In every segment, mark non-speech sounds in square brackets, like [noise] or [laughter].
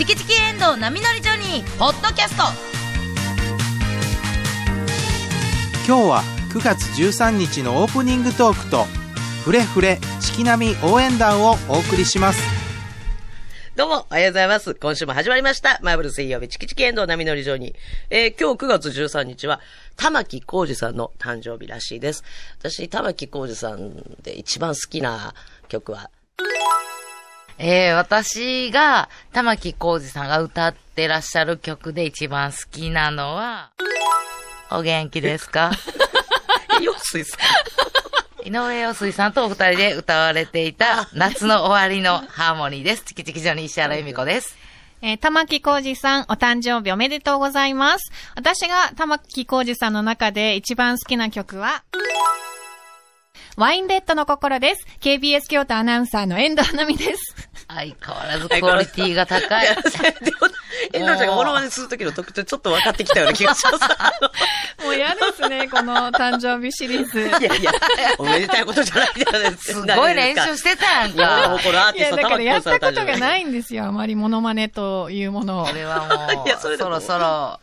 チキチキエンドウ波乗りジョニー」ポッドキャスト今日は9月13日のオープニングトークとフレフレチキナミ応援団をお送りしますどうも、おはようございます。今週も始まりました。マーブル水曜日、チキチキエンドウ波乗り場に。えー今日9月13日は、玉木浩二さんの誕生日らしいです。私、玉木浩二さんで一番好きな曲は、えー、私が玉置浩二さんが歌ってらっしゃる曲で一番好きなのはお元気ですか？え、よすいさん。井上陽水さんとお二人で歌われていた夏の終わりのハーモニーです。チキチキジョニー石原由美子です。えー、玉木浩二さん、お誕生日おめでとうございます。私が玉木浩二さんの中で一番好きな曲は、ワインレッドの心です。KBS 京都アナウンサーの遠藤奈美です。相変わらずクオリティが高い。遠藤ちゃんがモノマネするときの特徴ちょっと分かってきたような気がします。[laughs] もう嫌ですね、この誕生日シリーズ。いやいや、おめでたいことじゃないじゃないですすごい練習してたやんか。このアーいや、ティストだからやったことがい。ないんですよ。あまりモノマネというものをこ。れはもう、いやそれそろそろ、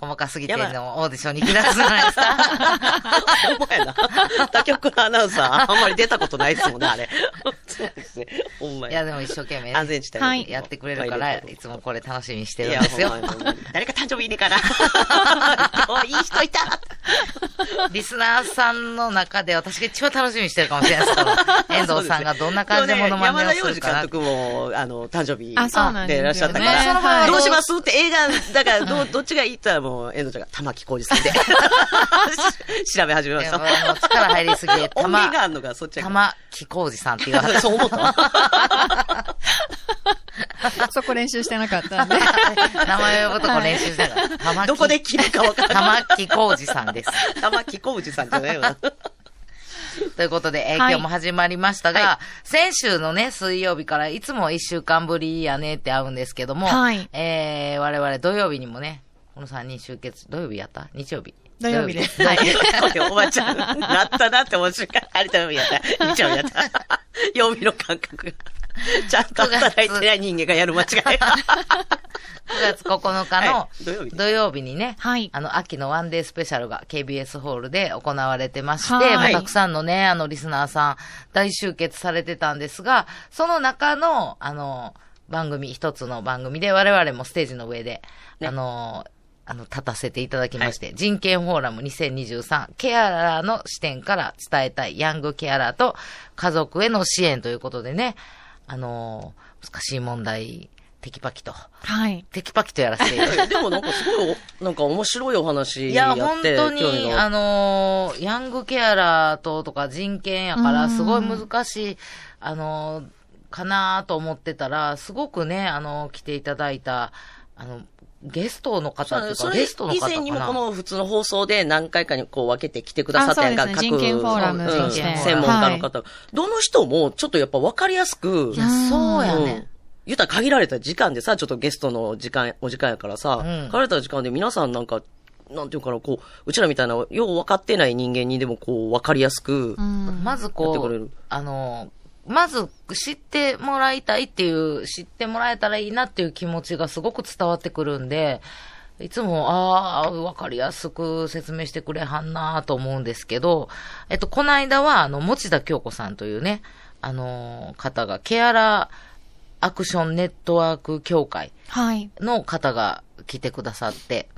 細かすぎてのオーディションに行き出すじゃないですか。[laughs] ほんまやな。他局のアナウンサー、あんまり出たことないですもんね、あれ。そうですね。ほんまや。いや、でも一生懸命安全地帯はいやってくれるから、いつもこれ楽しみにしてるんですよほ。んまに誰か誕生日いいねえかな。[laughs] 今日いい人いた。リスナーさんの中で私が一番楽しみにしてるかもしれないです。この遠藤さんがどんな感じでモノマネをするかな。山田洋次監督も、あの、誕生日あそうなんですよねいらっしゃったかねら、その前はどうします？って映画、だから、どう、どっちがいいって言ったらもう、遠藤ちゃんが玉木浩二さんで。[laughs] 調べ始めました。いやもう力入りすぎて、音源玉があるのがそっちやから玉木浩二さんっていう話。そう思ったそこ練習してなかったんで。名前を呼ぶとこ練習してたから。玉木どこで切るか分からない。玉木浩二さんです。玉木浩二さんじゃないわ。ということで、えーはい今日も始まりましたが、は先週のね、水曜日からいつも一週間ぶりやねって会うんですけども、はいえー、我々土曜日にもね、この3人集結、土曜日やった？日曜日。土曜日です [laughs] はい。おばちゃん、なったなって面白いから、あれだめやった。日曜日やった。曜日の感覚が。ちゃんと働いてない人間がやる間違い。9月9日のはい土曜日土曜日にね、はいあの、秋のワンデースペシャルが KBS ホールで行われてまして、たくさんのね、あの、リスナーさん大集結されてたんですが、その中の、あの、番組、一つの番組で我々もステージの上で、ねあの、あの、立たせていただきまして、人権フォーラム2023、ケアラーの視点から伝えたいヤングケアラーと家族への支援ということでね、あの、難しい問題、テキパキと、はい。テキパキとやらせていただいて。[laughs] でもなんかすごいお、なんか面白いお話いや、やって本当に、あのーヤングケアラーととか人権やから、うん。すごい難しい、あのーかなと思ってたら、すごくね、あのー来ていただいた、あの、ゲストの方っていうか、ゲストの方か以前にもこな。の普通の放送で何回かにこう分けて来てくださったやんか、ね。人権フォーラムうん専門家の方、どの人もちょっとやっぱ分かりやすく、いや、そうやうん。ね。言ったら限られた時間でさ、ちょっとゲストの時間、お時間やからさ、ん。限られた時間で皆さんなんか、なんていうかな、こう、うちらみたいな、よう分かってない人間にでもこう、分かりやすく、うん。まずこうあの、まず知ってもらいたいっていう、知ってもらえたらいいなっていう気持ちがすごく伝わってくるんで、いつも、ああ、わかりやすく説明してくれはんなと思うんですけど、えっと、この間は、あの、持田京子さんというね、あの、方が、ケアラーアクションネットワーク協会はい。の方が来てくださって、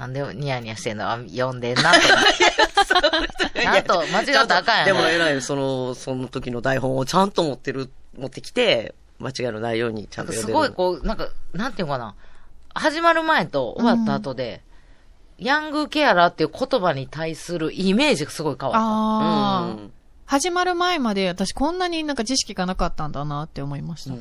なんでニヤニヤしてんの？あ読んでんなと思って。[laughs] なんと、間違ったらあかんやん。でも偉い、その、その時の台本をちゃんと持ってる、持ってきて、間違いのないようにちゃんと読んすでる。ごいこう、なんか、なんていうのかな。始まる前と終わった後で、ヤングケアラーっていう言葉に対するイメージがすごい変わっああ、うん始まる前まで私こんなになんか知識がなかったんだなって思いました。た。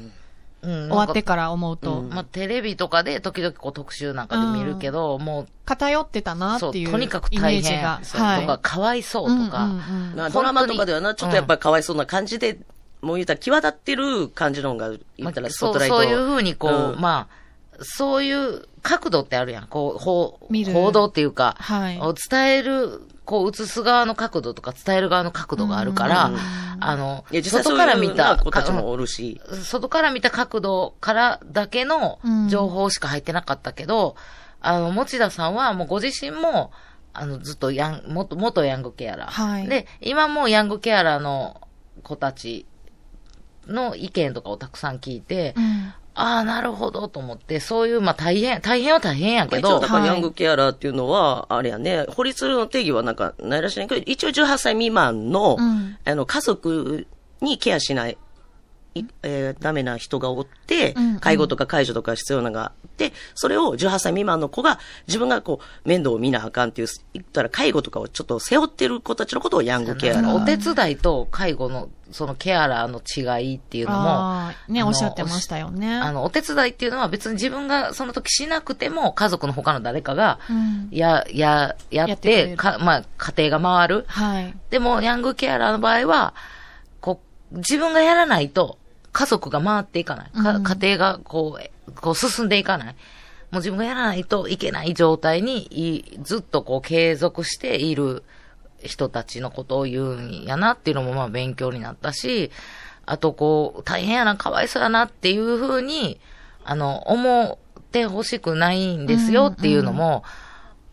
うん。終わってかから思うと、うん。まあ、テレビとかで時々こう特集なんかで見るけど、もう、偏ってたなっていうとにかくイメ大変ージが。そうはい。とか、かわいそうとか、うんうんうんまあ、ドラマとかではな、ちょっとやっぱりかわいそうな感じで、もう言ったら際立ってる感じのが、言ったらスポットライト。そうそういうふうにこう、うん。まあ、そういう角度ってあるやん。こう、報見る。報道っていうか、はい。を伝えるこう映す側の角度とか伝える側の角度があるから、あの外から見たな子たちもおるし。外から見た角度からだけの情報しか入ってなかったけど、あの、持田さんはもうご自身も、あの、ずっとヤン、元、元ヤングケアラー。はい。で、今もヤングケアラーの子たちの意見とかをたくさん聞いて、うんああ、なるほどと思って、そういう、まあ大変、大変は大変やけど一応だ、からはい。ヤングケアラーっていうのは、あれやね、法律の定義はなんかないらしいけど、一応18歳未満の、うん。あの、家族にケアしない、いえーダメな人がおって介護とか介助とか必要なのがあって、それを18歳未満の子が自分がこう、面倒を見なあかんっていう、言ったら介護とかをちょっと背負ってる子たちのことをヤングケアラー。お手伝いと介護の、そのケアラーの違いっていうのも、ね、おっしゃってましたよね。あの、お手伝いっていうのは別に自分がその時しなくても、家族の他の誰かが、うんや、や、やっやってくれるて、か、まあ、家庭が回る。はい。でも、ヤングケアラーの場合は、こう、自分がやらないと、家族が回っていかない。かうん家庭が、こう、えこう進んでいかない。もう自分がやらないといけない状態にい、ずっとこう継続している人たちのことを言うんやなっていうのもまあ勉強になったし、あとこう、大変やな、かわいそうやなっていうふうに、あの、思ってほしくないんですよっていうのも、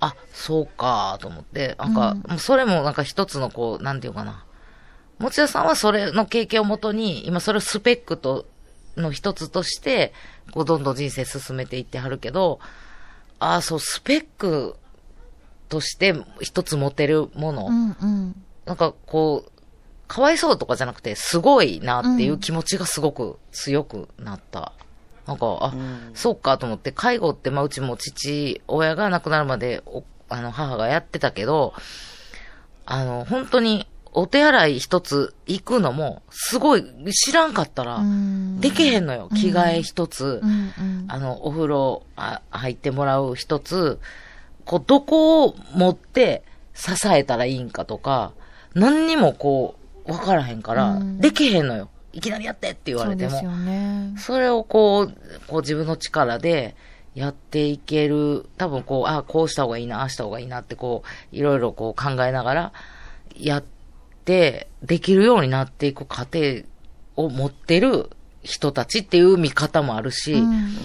あ、そうか、と思って、なんか、もうそれもなんか一つのこう、なんていうかな。持田さんはそれの経験をもとに、今それをスペックと、の一つとして、こう、どんどん人生進めていってはるけど、ああ、そう、スペックとして一つ持てるもの、うんうん。なんかこう、かわいそうとかじゃなくて、すごいなっていう気持ちがすごく強くなった。なんか、あ、そうかと思って、介護って、まあ、うちも父親が亡くなるまで、おあの、母がやってたけど、あの、本当に、お手洗い一つ行くのも、すごい、知らんかったらう、んできへんのよ。着替え一つ、うんうん。あの、お風呂あ入ってもらう一つ、こう、どこを持って支えたらいいんかとか、何にもこう、わからへんから、うんできへんのよ。いきなりやってって言われても。そね。それをこう、こう自分の力でやっていける、多分こう、あこうした方がいいな、ああした方がいいなってこう、いろいろこう考えながらやって、できるようになっていく過程を持ってる人たちっていう見方もあるし、うん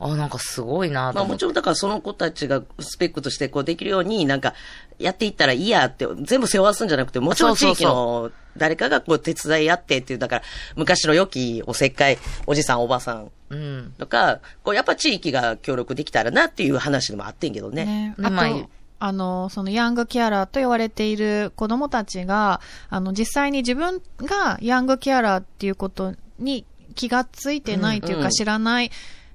あ、なんかすごいなと思って。まあもちろんだからその子たちがスペックとしてこうできるようになんかやっていったらいいやって全部背負わすんじゃなくてもちろん地域の誰かがこう手伝いやってっていうだから昔の良きおせっかいおじさんおばさんうん。とかこうやっぱ地域が協力できたらなっていう話でもあってんけどね。ね、でまああの、そのヤングケアラーと言われている子供たちが、あの、実際に自分がヤングケアラーっていうことに気がついてないといううんうんか知らない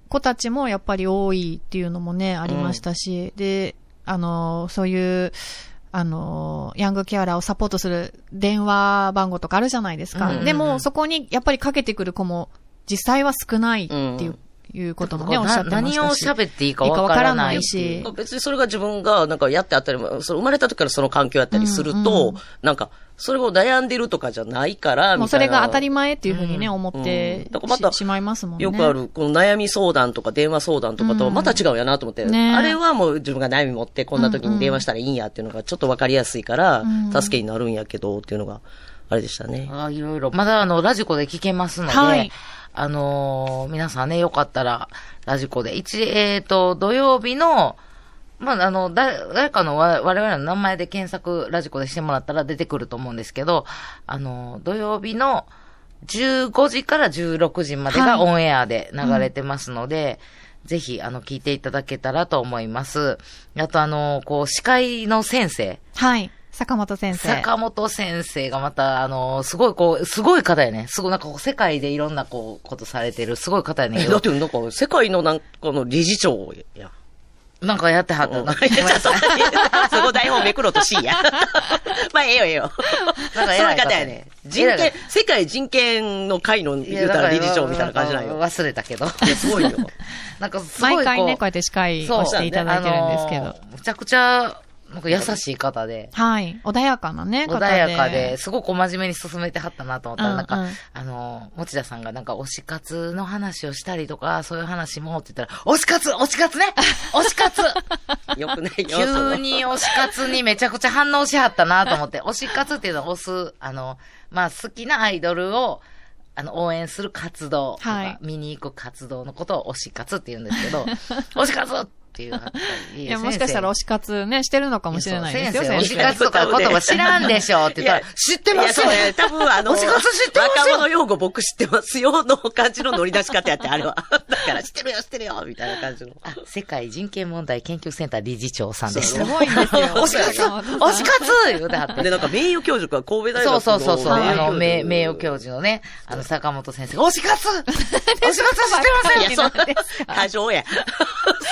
子たちもやっぱり多いっていうのもね、ありましたし、で、あの、そういう、あの、ヤングケアラーをサポートする電話番号とかあるじゃないですか。うんうんうん。でも、そこにやっぱりかけてくる子も実際は少ないっていう、うんいうこともね、なおっしゃってましたし。何を喋っていいかわからないし別にそれが自分がなんかやってあったりも、その生まれた時からその環境やったりすると、うんうんなんか、それを悩んでるとかじゃないから、もうみたいなそれが当たり前っていうふうにね、思ってうんだからまたししまいますもんね。よくあ。る、この悩み相談とか電話相談とかとはまた違うんやなと思って、ねあれはもう自分が悩み持ってこんな時に電話したらいいんやっていうのがちょっとわかりやすいからうん、助けになるんやけどっていうのが、あれでしたね。あいろいろ。まだあの、ラジコで聞けますので、はいあのー皆さんね、よかったら、ラジコで。一、えっ、と、土曜日の、まあ、あの、だ、誰かのわ我々の名前で検索、ラジコでしてもらったら出てくると思うんですけど、あの、土曜日の15時から16時までがはいオンエアで流れてますので、ぜひ、あの、聞いていただけたらと思います。あと、あの、こう、司会の先生、はい。坂本先生。坂本先生がまた、あの、すごいこう、すごい方やね。すごいなんかこう、世界でいろんなこう、ことされてる、すごい方やねんえけど、だってなんか、世界のなんかの理事長や。なんかやってはった。[laughs] そこ台本めくろうとしいや。[laughs] まあ、ええよええよ。なんかそういう偉い方方やね。人権、世界人権の会の言うたら理事長みたいな感じなんよ。忘れたけど。いやすごいよ。[laughs] なんかすごいこう。毎回ね、こうやって司会をしていただいてるんですけどあの。むちゃくちゃ、なんか優しい方で、はい。穏やかなね、方で。穏やかで、すごく真面目に進めてはったなと思ったら、うんなんか、うんあの、持田さんがなんか推し活の話をしたりとか、そういう話もって言ったら、推し活推し活ね推し活 [laughs] よくないよ。そ急のに推し活にめちゃくちゃ反応しはったなと思って、推し活っていうのは推す、あの、まあ、好きなアイドルを、あの、応援する活動とか、はい見に行く活動のことを推し活って言うんですけど、[laughs] 推し活っていうはったりいや、もしかしたら推し活ね、してるのかもしれないですよ、先生、推し活とか言葉知らんでしょって言ったら、知ってますいや、そうね多分あの、推し活知ってますよ若者用語僕知ってますよの感じの乗り出し方やって、あれは。だから知ってるよ、知ってるよ、みたいな感じの。あ世界人権問題研究センター理事長さんでした。すごいんですよ。推し活推し活言うてはって。で、なんか名誉教授が神戸大学のそうそうそうそう。あの、名、名誉授教授のね、あの、坂本先生が、推し活 [laughs] 推し活知ってませんいや、[laughs] そんな、過剰や。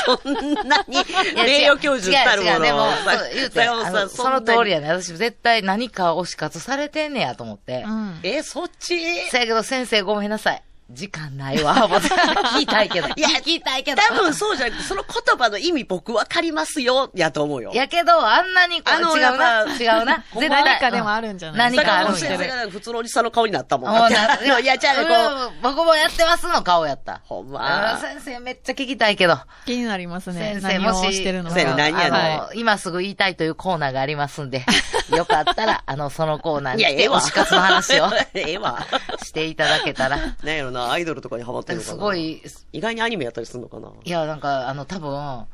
そんなに、[laughs] 名誉教授たるもの違う違うでも、を [laughs] そう言うて、あのその通りやね。私絶対何か推し活されてんねやと思って。うん。え、そっち？そやけど先生ごめんなさい。時間ないわ。思って聞きたいけど。いや聞きたいけど。多分そうじゃなくて、その言葉の意味僕わかりますよ、やと思うよ。やけど、あんなにこう、あの違うな。違うな。ほんま何かでもあるんじゃない？何かあるん坂や本先生が普通のおじさんの顔になったもん。[laughs] いや、じゃあね、こう、うん僕もやってますの顔やった。ほんあま。先生めっちゃ聞きたいけど。気になりますね。先生もし、してるの先生か。何や今すぐ言いたいというコーナーがありますんで、[laughs] よかったら、[laughs] あの、そのコーナーいや、に来て、ええわ。推し活の話を [laughs] ええわ。[laughs] していただけたら、なんやろな、アイドルとかにハマってるのかな。すご。い、意外にアニメやったりするのかな。いや、なんか、あの、多分、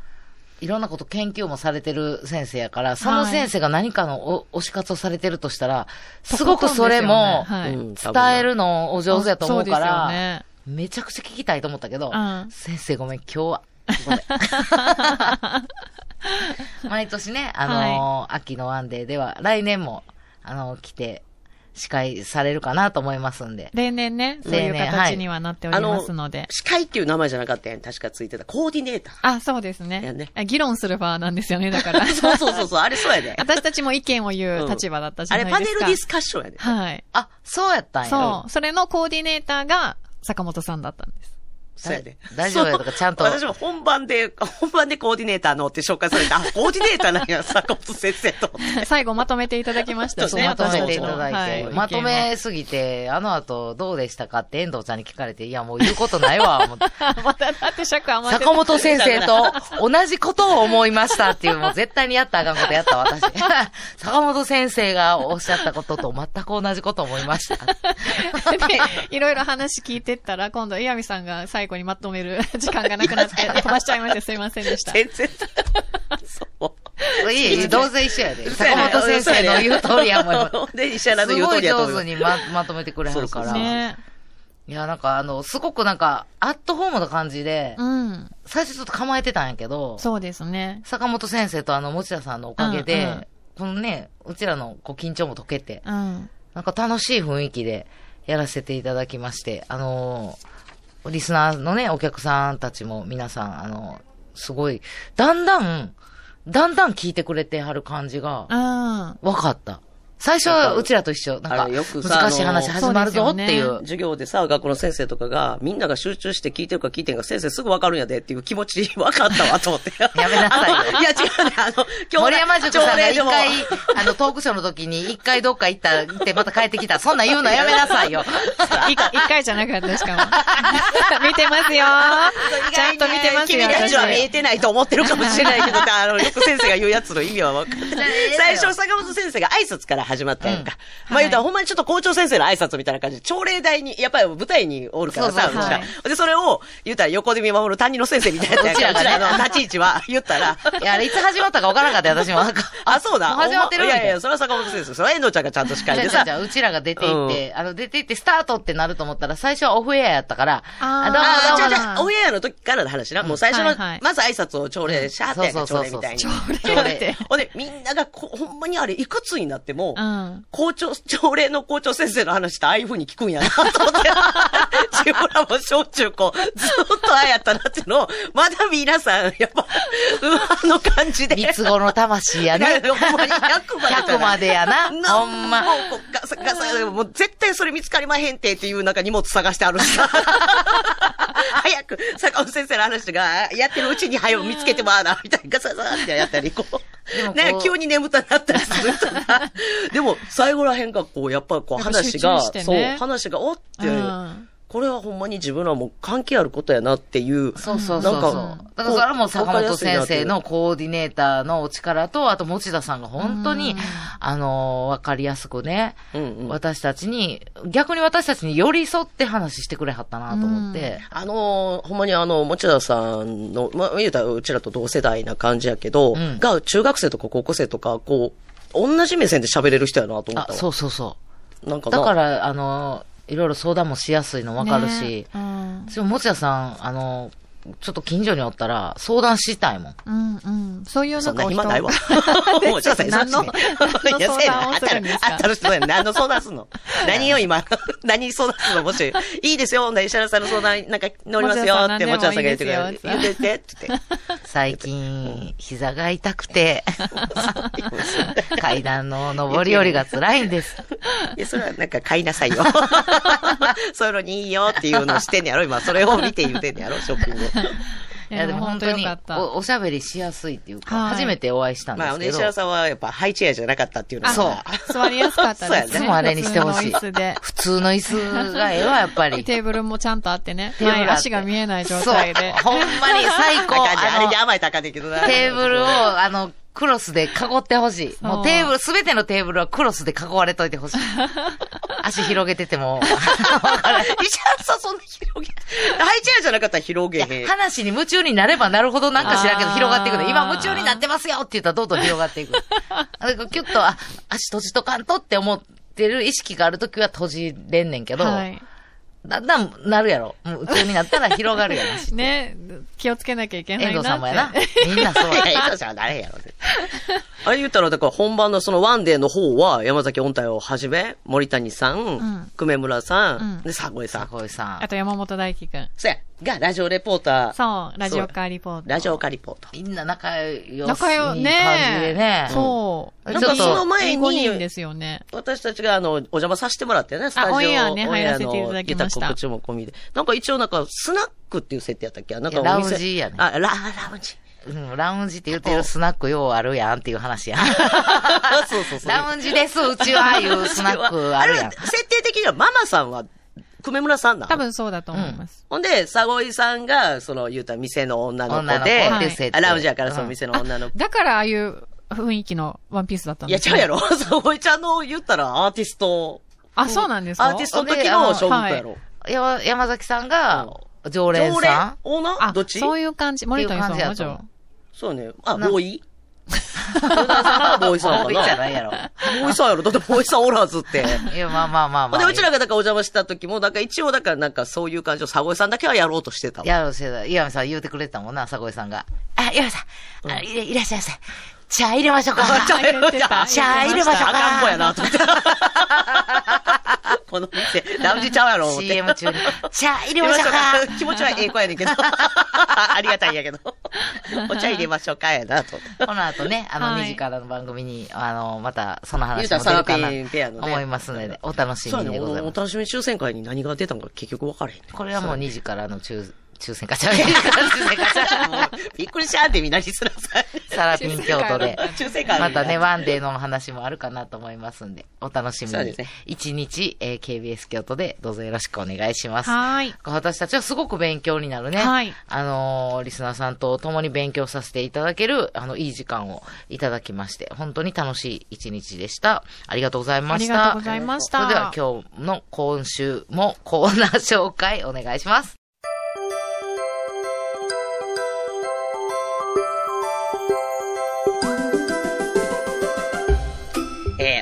いろんなこと研究もされてる先生やから、その先生が何かのお推し活をされてるとしたら、すごくそれも伝えるのお上手やと思うから、ね。めちゃくちゃ聞きたいと思ったけど、うん先生ごめん、今日は。ごめん [laughs] 毎年ね、あのー秋のワンデーでは、来年も、あのー来て、司会されるかなと思いますんで。例年ね、そういう形にはなっておりますので。司会っていう名前じゃなかったやん。確かついてた。コーディネーター。あ、そうですやねね。あ議論する場なんですよね、だから。[laughs] そうそうそうそう、あれそうやで。私たちも意見を言う立場だったじあれゃないですか。パネルディスカッションやで。はい。あ、そうやったんや。そう。それのコーディネーターが坂本さんだったんです。そうやで。大丈夫やとかちゃんと私も本番で、本番でコーディネーターのって紹介されて、あ、[laughs] コーディネーターなんや、坂本先生と。[laughs] 最後まとめていただきましたそうねまとめていただいて、はいまとめすぎて、あの後どうでしたかって遠藤ちゃんに聞かれて、いやもう言うことないわ、[laughs] 思ってまた、だって尺余って坂本先生と同じことを思いましたっていう、もう絶対にやったらあかんことやった私。坂本先生がおっしゃったことと全く同じことを思いました。で、いろいろ話聞いてったら、今度、岩見さんが最後にまとめる [laughs] 時間がなくなって、飛ばしちゃいましてすいませんでした。全然。そう。いえいえ、どうせ一緒やで。坂本先生の言う通りやもん。で、石原の言うすごい通りやと思います。上手にままとめてくれはるから。ねいや、なんかあの、すごくなんか、アットホームな感じで、うん。最初ちょっと構えてたんやけど、そうですね。坂本先生とあの、持田さんのおかげで、うんうんこのね、うちらのこう緊張も解けて、うん。なんか楽しい雰囲気でやらせていただきまして、あのーリスナーのね、お客さんたちも皆さん、あのすごい、だんだん、だんだん聞いてくれてはる感じがうん。分かった。最初はうちらと一緒、なんか、あれよくさ難しい話始まるぞっていう。授業でさ、学校の先生とかが、みんなが集中して聞いてるか聞いてんか、先生すぐわかるんやでっていう気持ち分かったわと思って。[laughs] やめなさいよ [laughs] いや、違うね。あの、今森山塾さんが一回、あの、トークショーの時に一回どっか行った、行ってまた帰ってきた。そんなん言うのやめなさいよ。い [laughs] 一回じゃなかった、しかも。見てますよ。ちゃんと見てますよ、君たちは見え私。てないと思ってるかもしれないけど、あの、よく先生が言うやつの意味は分かってない。最初、坂本先生が挨拶から始まったやんか。まあ言うたら、ほんまにちょっと校長先生の挨拶みたいな感じで、朝礼台に、やっぱり舞台におるからさ、そうそで、それを、言うたら横で見守る担任の先生みたいなやつやから、[laughs] うちらがねうちらの立ち位置は、言ったら、いや、あれいつ始まったか分からなかったよ、私も。[laughs] あ、そうだ。も [laughs] 始まってるいやいや、それは坂本先生。それは遠藤ちゃんがちゃんと司会でさじゃ。うちらが出て行って、あの、出て行ってスタートってなると思ったら、最初はオフエアやったから、あーどうもああ、じゃオンエアの時からの話な。もう最初の、まず挨拶を朝礼、シャーって朝礼みたいに。朝礼ほんで、みんながこ、ほんまにあれ、いくつになっても、うん。校長、朝礼の校長先生の話ってああいう風に聞くんやな、と思って。自分らも小中高、ずっとああやったなっていうのを、まだ皆さん、やっぱ、うわ、あの感じで。三つ子の魂やね。[laughs] ほんまに100まで。100までやな。ほんま。もうガサガサ、もう絶対それ見つかりまへんてっていうなんか荷物探してあるしさ。[laughs] 早く、坂本先生の話がやってるうちに早く見つけてまあな、みたいなガサガサってやったり、こう。ね、急に眠たなったりするとか。でも、最後らへんがこう、やっぱこう話が、そう、話がおって、うんこれはほんまに自分らも関係あることやなっていう。そうそうそうそう。なんかだからそれはもう坂本先生のコーディネーターのお力と、あと持田さんが本当にうん、あの、わかりやすくね、うんうん私たちに、逆に私たちに寄り添って話してくれはったなと思って。あのーほんまにあの、持田さんの、まあ、言うたらうちらと同世代な感じやけど、うんが、中学生とか高校生とか、こう、同じ目線で喋れる人やなと思っあた、わ。そうそうそう。なんかなだから、あの、いろいろ相談もしやすいのわかるし、ねうん。私も持田さん、あの、ちょっと近所におったら相談したいもん。うんうん。そういうそんななんかお人暇ないわ。[laughs] もうちょっと何の [laughs] 何の相談をするんですか？あったる人や何の相談すんの [laughs] 何を今、何相談すんの？もし、いいですよ、石原さんの相談なんか乗りますよって、持田さんさんが言ってくれる。言ってて、って言って。最近、膝が痛くて、階段の上り下りが辛いんです。いや、それはなんか買いなさいよ。そういうのにいいよっていうのをしてんねやろ、今。それを見て言うてんねやろ、ショッピング。[laughs] いや、でも本当に。お、おしゃべりしやすいっていうか、はい初めてお会いしたんでまあ、すけど。石原さんはやっぱハイチェアじゃなかったっていうのあは。座りやすかったですね。そうやねもあれにしてほしい普通の椅子で。普通の椅子がええわ、やっぱり。テーブルもちゃんとあってね。テ足が見えない状態で。そう。ほんまに最高。あかんじゃんあれであ甘いたかんねんけどな。の、テーブルを、あの、クロスで囲ってほしい。もうテーブル、すべてのテーブルはクロスで囲われといてほしい。[laughs] 足広げてても、[laughs] わからない。石原さんそんな広げ、ハイチェアじゃなかったら広げへん。話に夢中になればなるほどなんか知らんけど広がっていくの。今夢中になってますよって言ったらどんどん広がっていく。[laughs] キュッと、あ、足閉じとかんとって思ってる意識があるときは閉じれんねんけど、はい。だんだんなるやろ。もう夢中になったら広がるやろ。ね、気をつけなきゃいけないな。遠藤さんもやな。みんなそうや。いや、江藤さんは誰やろ。あれ言ったら、だから本番のそのワンデーの方は、山崎音体をはじめ、森谷さん、ん久米村さん、うんで、佐越さん。坂井さんあ。と山本大輝くん。そや、が、ラジオレポーター。そう、ラジオカーリポート。ラジオカリポート。みんな仲良しいい仲良、感じねでね。そう。ちょっとその前に5人ですよね。私たちが、あの、お邪魔させてもらってね、スタジオ。オンエアねオンエアの入らせていただきました告知も込みで。なんか一応なんか、スナックっていう設定やったっけ？なんかラウンジやねあ、ラ、ラウンジ。うん、ラウンジって言ってるスナックようあるやんっていう話やん。[laughs] そうそうそう。ラウンジです、うちは、いうスナックあるやんれ。設定的にはママさんは、久米村さんなの多分そうだと思います。ほんで、佐越さんが、その、言うたら店の女の子女の子で、っていラウンジやからその店の女の子。だからああいう雰囲気のワンピースだったんいや、違うやろ [laughs] 佐越ちゃんの言ったらアーティスト。あ、そうなんですか？アーティストの時の小学やろ。山山崎さんが、常連常連さん？オーナー？あどっ、ち？そういう感じ。森谷さんっていうはじゃそうね。あ、なボーイ？[laughs] ボーイさんか多いじゃなないやろ。ボーイさんやろだってボーイさんおらずって。いや、まあまあまあまあ。で、うちらがだからお邪魔した時も、だから一応だからなんかそういう感じを佐越さんだけはやろうとしてたわ。やろうしてた。岩見さん言うてくれてたもんな、佐越さんが。あ、岩見さん、いらっしゃいませ。茶入れましょうか。茶入れましょう入れましょうか。あかん子やなと思って。[laughs] この店、ラウンジちゃうやろ、思って。CM 中に。茶入れましょうか。気持ちはええ子やねんけど。[laughs] ありがたいんやけど。[laughs] お茶入れましょうか、やな、と。この後ね、あの、はい2時からの番組に、あの、また、その話も出るかな。思いますので、お楽しみでございます。楽しみ抽選会に何が出たのか結局分からへんね。これはもう2時からの抽、抽選会ちゃう2時からの抽選会ちゃうもうびっくりしちゃってみんなにすらさ。サラピン京都で。抽選会またね、ワンデーの話もあるかなと思いますんで、お楽しみにそうですね。一日、えー KBS 京都でどうぞよろしくお願いします。はーい。私たちはすごく勉強になるね。はいあのーリスナーさんと共に勉強させていただける、あの、いい時間をいただきまして、本当に楽しい一日でした。ありがとうございました。ありがとうございましたそれでは今日の今週もコーナー紹介お願いします。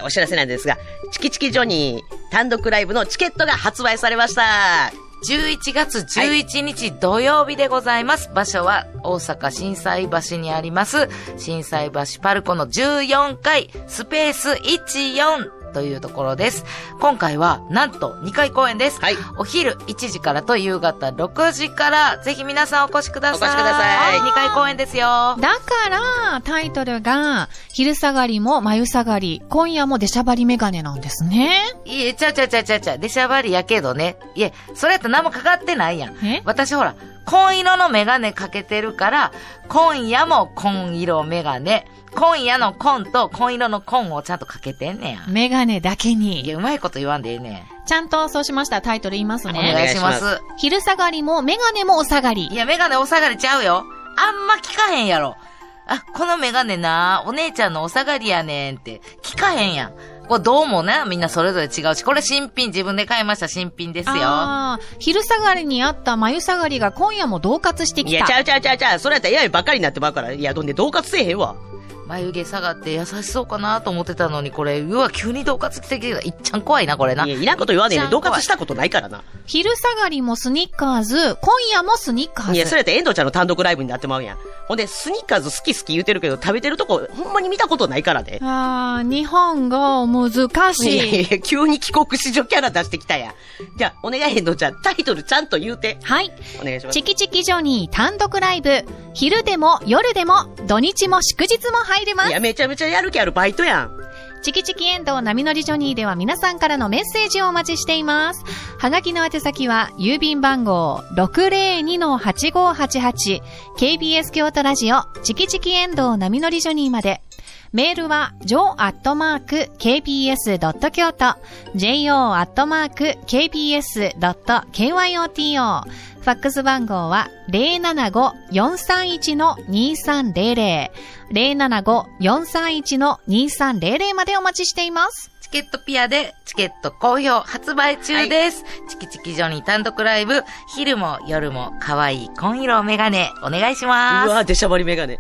お知らせなんですが、チキチキジョニー単独ライブのチケットが発売されました。11月11日土曜日でございます。場所は大阪震災橋にあります、震災橋パルコの14階スペース14というところです。今回はなんと2回公演です。はいお昼1時からと夕方6時から、ぜひ皆さんお越しください。お越しください2回公演ですよ。だから、タイトルが、昼下がりも眉下がり、今夜も出しゃばりメガネなんですね。いえ、ちゃうちゃうちゃうちゃうちゃう、出しゃばりやけどね。いえ、それやったら何もかかってないやん。え？私ほら、紺色のメガネかけてるから、今夜も紺色メガネ。今夜の紺と紺色の紺をちゃんとかけてんねや。メガネだけいに。や、うまいこと言わんでええねちゃんとそうしましたらタイトル言いますん。おね。願いします。昼下がりもメガネもお下がりい。や、メガネお下がりちゃうよ。あんま聞かへんやろ。あ、このメガネな、お姉ちゃんのお下がりやねんって、聞かへんやん。これどうもね、みんなそれぞれ違うし、これ新品、自分で買いました新品ですよ。ああ、昼下がりにあった眉下がりが今夜も同活していや、きた。ちゃうちゃうちゃうちゃう。それやったら嫌いばっかりになってまうから。いや、どんで同活せえへんわ。眉毛下がって優しそうかなと思ってたのに、これ、うわ、急に同活してきた。いっちゃん怖いな、これな。いや、いらんこと言わねえで、ちゃん怖い同活したことないからな。昼下がりもスニッカーズ、今夜もスニッカーズ。いや、それやったら遠藤ちゃんの単独ライブになってまうやん。ほんで、スニッカーズ好き好き言うてるけど、食べてるとこ、ほんまに見たことないからね。ああ、日本語難しい。いやいや、急に帰国子女キャラ出してきたやん。じゃあ、お願い遠藤ちゃん、タイトルちゃんと言うて。はい。お願いしますチ。キチキジョニー単独ライブ。昼でも夜でも土日も祝日も入れますいや、。めちゃめちゃやる気あるバイトやん。チキチキエンドウ波乗りジョニーでは皆さんからのメッセージをお待ちしています。はがきの宛先は郵便番号 602-8588KBS 京都ラジオチキチキエンドウ波乗りジョニーまで。メールは jo.kbs.kyoto jo.kbs.kyoto ファックス番号は075-431-2300 075-431-2300までお待ちしています。チケットピアでチケット好評発売中です。チキチキジョニー単独ライブ、昼も夜も可愛い紺色メガネ、お願いします。うわ、出しゃばりメガネ。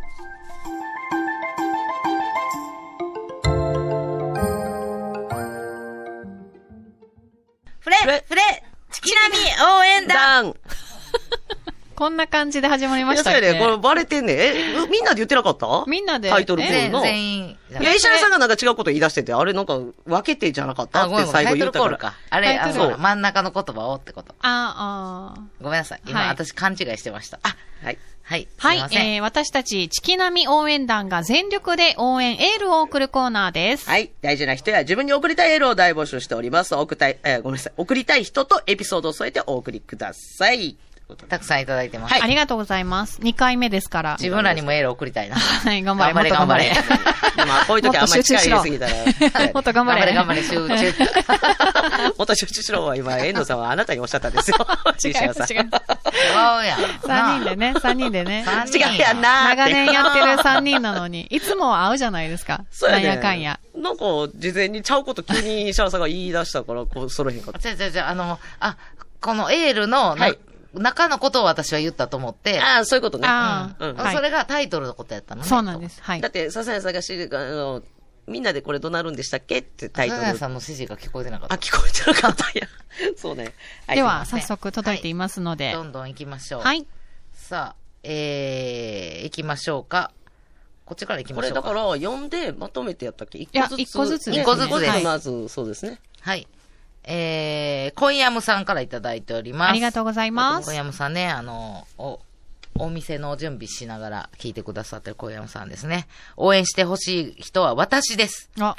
フレフレ。フレ。チキナミ応援団こんな感じで始まりましたっけ？そうやね。これバレてんねん。え、うみんなで言ってなかった？みんなで？タイトルコール全の。全員。いや、石原さんがなんか違うこと言い出してて、あれなんか分けてじゃなかった？あ、って最後言ったから。あれ、あの、真ん中の言葉をってこと。ああ。ごめんなさい。今、はい私勘違いしてました。あ、はい。はい。はい。えー、私たち、チキナミ応援団が全力で応援、エールを送るコーナーです。はい。大事な人や自分に送りたいエールを大募集しております。送りたい、えーごめんなさい。送りたい人とエピソードを添えてお送りください。たくさんいただいてます。はいありがとうございます。2回目ですから。自分らにもエール送りたいな。はい、頑張れ、頑張れ、頑張れ。まあ、[laughs] こういう時あんまり力入れすぎたら。[laughs] もっと頑張れ。頑張れ、頑張れ、集中。[laughs] もっと集中しろは今、遠藤さんはあなたにおっしゃったんですよ。違い石原さんます、違います。違うやん。3人でね、3人でね。違うやんな。長年やってる3人なのに、いつもは会うじゃないですか。そうやね。なんやかんや。なんか、事前にちゃうこと急に石原さんが言い出したから、こう、そろへんかった。じゃあじゃあじゃあ、あの、あ、このエールの、なはい中のことを私は言ったと思って、ああ、そういうことね。ああうん。はいそれがタイトルのことやったのね。そうなんです。はいだ。って、笹谷さんがし、あの、みんなでこれどうなるんでしたっけってタイトル。高谷さんの指示が聞こえてなかっあ、た。聞こえてなかったんや。[laughs] そうね。いでは、早速届いていますので。どんどん行きましょう。はい。さあ、えー、行きましょうか。こっちから行きこましょうか。れだから、読んでまとめてやったっけ？一や個ずつ。一個ずつ一個ずつまず、そうですね。はい。えー、コイヤムさんからいただいております。ありがとうございます小。山さんね、あの、お、お店の準備しながら聞いてくださってる小山さんですね。応援してほしい人は私です。あ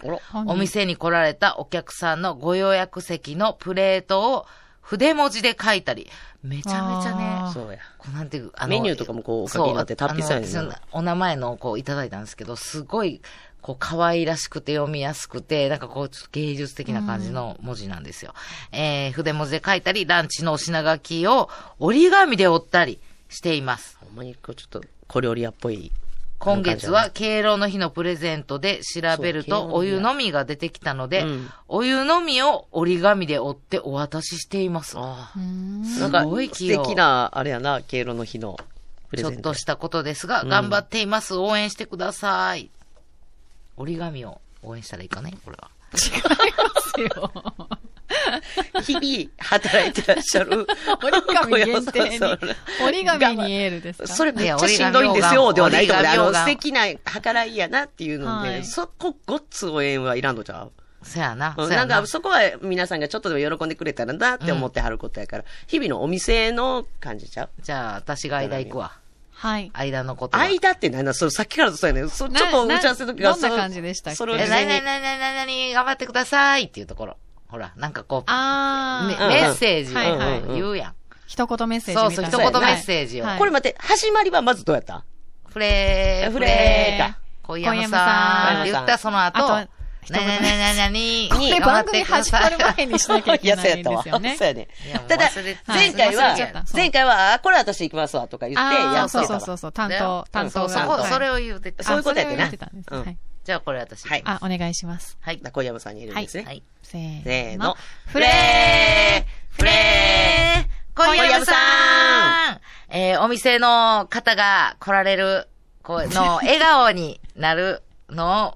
お店に来られたお客さんのご予約席のプレートを筆文字で書いたり、めちゃめちゃねあ、そうや。こうなんていう、あメニューとかもこうお書きになってそう達筆やねんなあの私お名前のこういただいたんですけど、すごい、こう可愛らしくて読みやすくて、なんかこうちょっと芸術的な感じの文字なんですよ。えー、筆文字で書いたり、ランチのお品書きを折り紙で折ったりしています。ほんまに、こう、ちょっと、小料理屋っぽい。今月は敬老の日のプレゼントで調べるとお湯のみが出てきたので、うんお湯のみを折り紙で折ってお渡ししています。あ。すごい、素敵な、あれやな、敬老の日のプレゼント。ちょっとしたことですが、うん頑張っています。応援してください。折り紙を応援したらいいかね？これは。日々働いてらっしゃる。折り紙限定に。折り紙にエールですか？それめっちゃしんどいんですよ、ではないと思うで。あの、素敵な計らいやなっていうので、はいそこごっつ応援はいらんのちゃう？そやな。やななんか、そこは皆さんがちょっとでも喜んでくれたらなって思ってはることやから、日々のお店の感じちゃう？じゃあ、私が間行くわ。はい。間のことは。間って何だ？それさっきからそうやねそちょっと打ち合わせの時がなどんな感じでしたっけ？え、それを事なになになになになに頑張ってくださいっていうところ。ほら、なんかこう、あー。めうんメッセージをはいはい言うやん。一言メッセージ。そうそう一言メッセージをはいこれ待って、始まりはまずどうやったフレー、フレーか。小山さんって言ったその後、なにな [laughs] になになにこれ頑張っ番組てください始まる前にしなきゃいけないんやそうやったわ。ですよね。そうやねただ前回は前回は、あ、これ私行きますわとか言って、やってたわ。そうそうそう、担当、担当が。そうそこ、はいそれを言うてた。そういうことやってなじゃあこれ私。はいあ、お願いします。はい。小山さんに言えるんですね。はい。せーの。フレフレー小山さんえー、お店の方が来られる、こう、の、笑顔になるのを、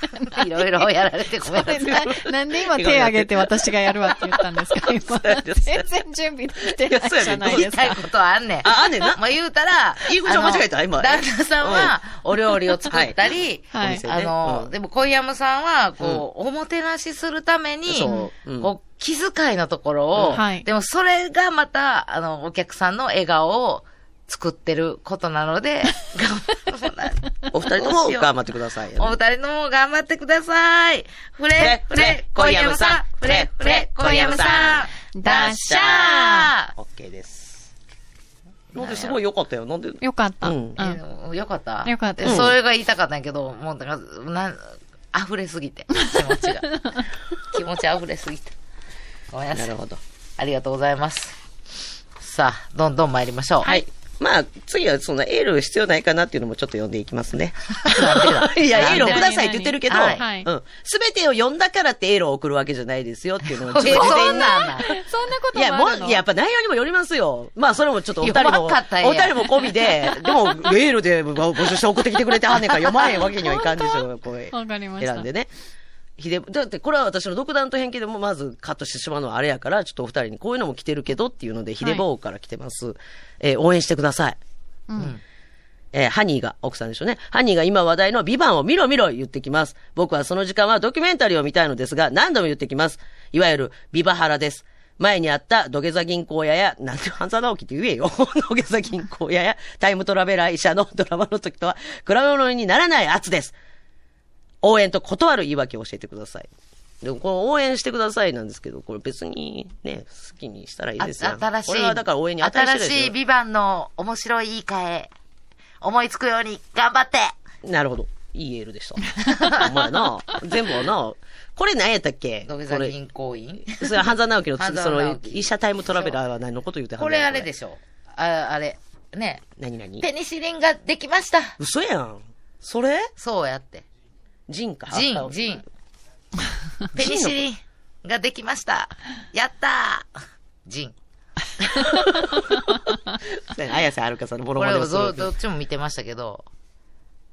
[laughs] いろいろやられてごめんなさい。ななんで今手挙げて私がやるわって言ったんですか？[laughs] 今。全然準備できてないじゃないですか。言いたいことはあんねん。ああんねんな。まあ言うたら、言い口を間違えた今。旦那さんは、お料理を作ったり、はい。あの、うん。でも小山さんは、こう、おもてなしするために、こう、気遣いのところを、うん。はい。でもそれがまた、あの、お客さんの笑顔を作ってることなので、[laughs] お二人とも頑張ってください。お二人とも頑張ってください。フレ、フレ、小山さん。フレ、フレ、小山さん。ダッシャーオッケーです。なんですごい良かったよ。なんで？よかった。ううんん。えーよかったよかったえそれが言いたかったんやけど、もう、だから、なん、溢れすぎて、気持ちが。[laughs] 気持ち溢れすぎて。ごめんなさないる。ほど。ありがとうございます。さあ、どんどん参りましょう。はい。まあ、次はそのエール必要ないかなっていうのもちょっと読んでいきますね。[laughs] いや、エールをくださいって言ってるけど、はいはいうん。すべてを読んだからってエールを送るわけじゃないですよっていうのをちょっそんになそんなこといや、もやっぱ内容にもよりますよ。まあ、それもちょっとお二人も、お二人も込みで、[laughs] でも、メールで募集して送ってきてくれてはんねんから読まへんわけにはいかんでしょ、これ。わかりました。選んでね。ひで、だってこれは私の独断と偏見でもまずカットしてしまうのはあれやから、ちょっとお二人にこういうのも来てるけどっていうので、ひでぼうから来てます。えー応援してください。うん。えーハニーが、奥さんでしょうね。ハニーが今話題のビバンを見ろ見ろ言ってきます。僕はその時間はドキュメンタリーを見たいのですが、何度も言ってきます。いわゆるビバハラです。前にあった土下座銀行屋や、なんて半沢直樹って言えよ。[laughs] 土下座銀行屋やタイムトラベラー医者のドラマの時とは比べ物にならない圧です。応援と断る言い訳を教えてください。でも、この応援してくださいなんですけど、これ別にね、好きにしたらいいですよ。あ新しい、これはだから応援に新しいビバンの面白い言い換え、思いつくように頑張ってなるほど。いいエールでした。お前な、[laughs] 全部はな、これ何やったっけ？土下座銀行員？それは半沢直樹の [laughs] その、医者タイムトラベラーは何のこと言うてはんこれあれでししょああれ、ね。何何？ペニシリンができました。嘘やん。それ？そうやって。ジンかジン、ジン。[laughs] ペニシリンができました。やったージン。[laughs] 綾瀬はるかさんのボロボロこれをどどっちも見てましたけど、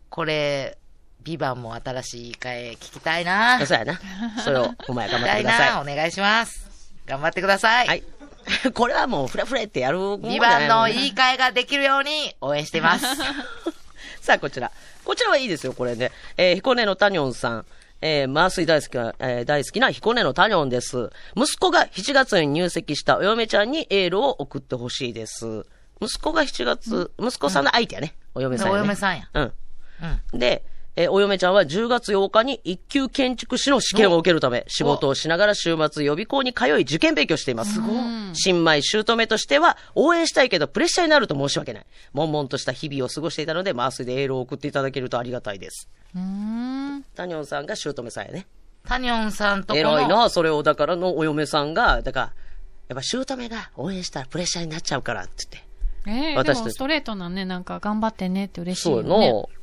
これ、ビバンも新しい言い換え聞きたいな。そうやな。それを、お前頑張ってください。な。お願いします。頑張ってください。はい。[laughs] これはもう、フラフラってやるビバンの言い換えができるように応援してます。さあ、こちら。こちらはいいですよ、これね。えー、彦根のタニョンさん。えー、マースイ大好きな、えー大好きな彦根のタニョンです。息子が7月に入籍したお嫁ちゃんにエールを送ってほしいです。息子が7月、息子さんの相手やね。お嫁さんや、ね。お嫁さんや。うん。うん。で、えーお嫁ちゃんは10月8日に一級建築士の試験を受けるため、仕事をしながら週末予備校に通い受験勉強しています。新米姑としては、応援したいけどプレッシャーになると申し訳ない。悶々とした日々を過ごしていたので、マースでエールを送っていただけるとありがたいです。うーん。タニョンさんが姑さんやね。タニョンさんとこの。偉いな、それを、だからのお嫁さんが、だから、やっぱ姑が応援したらプレッシャーになっちゃうから、って言って。ええで私たちもストレートなね、なんか頑張ってねって嬉しいそうや。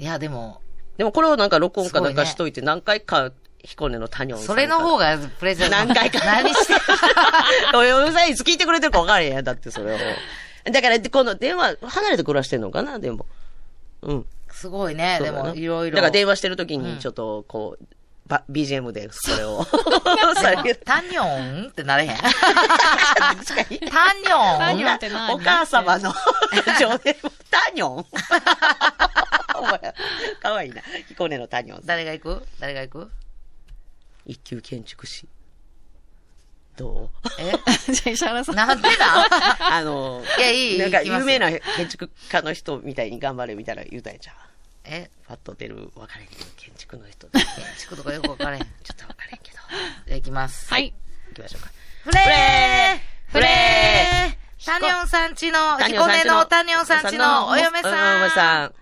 いや、でも、でもこれをなんか録音かなんかしといて、何回か、彦根のタニョンさんそれの方がプレゼント。何回か。何してる [laughs] お嫁さんいつ聞いてくれてるか分からへんやん。だってそれを。だから、この電話、離れて暮らしてんのかな？でも。うん。すごいね。でも、いろいろ。だから電話してる時に、ちょっと、こう、[laughs] ば BGM でそれを。タニョンってなれへん？[laughs] 確かに。タニョン？タニョンって何？お母様のタニョン？お [laughs] 前かわいいな。彦根のタニョンさん。誰が行く？誰が行く？一級建築士。どう？え？[laughs] じゃあ石原さん。なんでだ？[laughs] あの、いやいいなんか有名な建築家の人みたいに頑張れみたいな言うたんやじゃん。え？パッと出る、分かれんけど、建築の人。ちょ建築とかよくわからへん。っと分かれんけど。じゃあ行きます。はい。行きましょうか。フレーフレータニョンさんちの、彦根のタニョンさんちのお嫁さん。お嫁さん。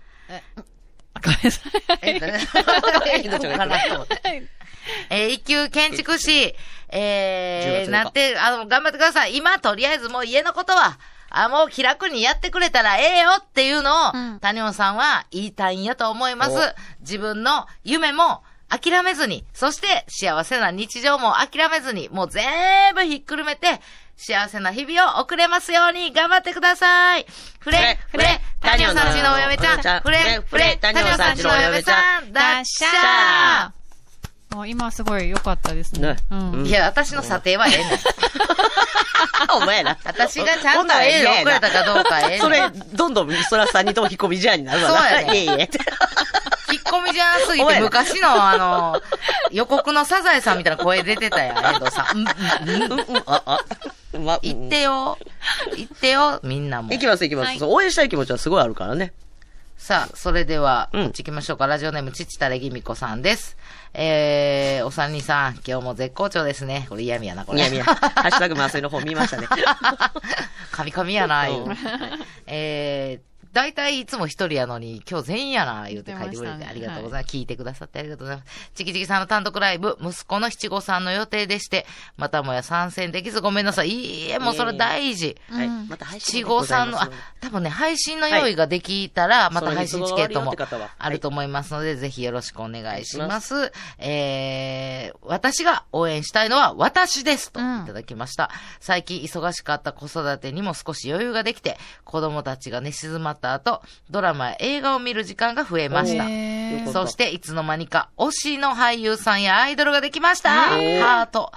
ごめんなさい。えどこかなえー一級建築士、え10月ー、なって、あの、頑張ってください。今、とりあえずもう家のことは、あ、もう気楽にやってくれたらええよっていうのを、うん谷本さんは言いたいんやと思いますお。自分の夢も諦めずに、そして幸せな日常も諦めずに、もう全部ひっくるめて、幸せな日々を送れますように頑張ってください。フレ、フレ、谷本さんちのお嫁ちゃん、フレ、フレ、谷本さんちのお嫁さん、だっしゃーもう今すごい良かったですね。ねうん。いや、私の査定はええねん。[laughs] お前ら。私がちゃんとエール送れたかどうかええねん。それ、どんどんそらさんにとも引っ込みじゃんになるわな。そうやね [laughs] いえいえ。引っ込みじゃなすぎて、昔のあの、予告のサザエさんみたいな声出てたやん、[laughs] 遠藤さん。うんうんうんあ、あ。ま、言ってよ。言ってよ、みんなも行。きます行きます、はいそう応援したい気持ちはすごいあるからね。さあ、それでは、うんこっち行きましょうか。ラジオネーム、ちちたれぎみこさんです。えー、お三人さん、今日も絶好調ですね。これ嫌味やな、これ。いやいや、[laughs] ハッシュタグ麻酔の方見ましたね。カミカミやな、言ううん。えー、大体いつも一人やのに、今日全員やな、言うて書いてくれてありがとうございます。聞いてくださってありがとうございます。チキチキさんの単独ライブ、息子の七五三の予定でして、またもや参戦できずごめんなさい。いいえ、もうそれ大事。はい。うんまた配七信でご五三の、あ多分ね、配信の用意ができたら、また配信チケットもあると思いますので、ぜひよろしくお願いします。えー、私が応援したいのは私ですとうんいただきました。最近忙しかった子育てにも少し余裕ができて、子供たちが寝静まった後、ドラマや映画を見る時間が増えました。そして、いつの間にか、推しの俳優さんやアイドルができました。えーハート。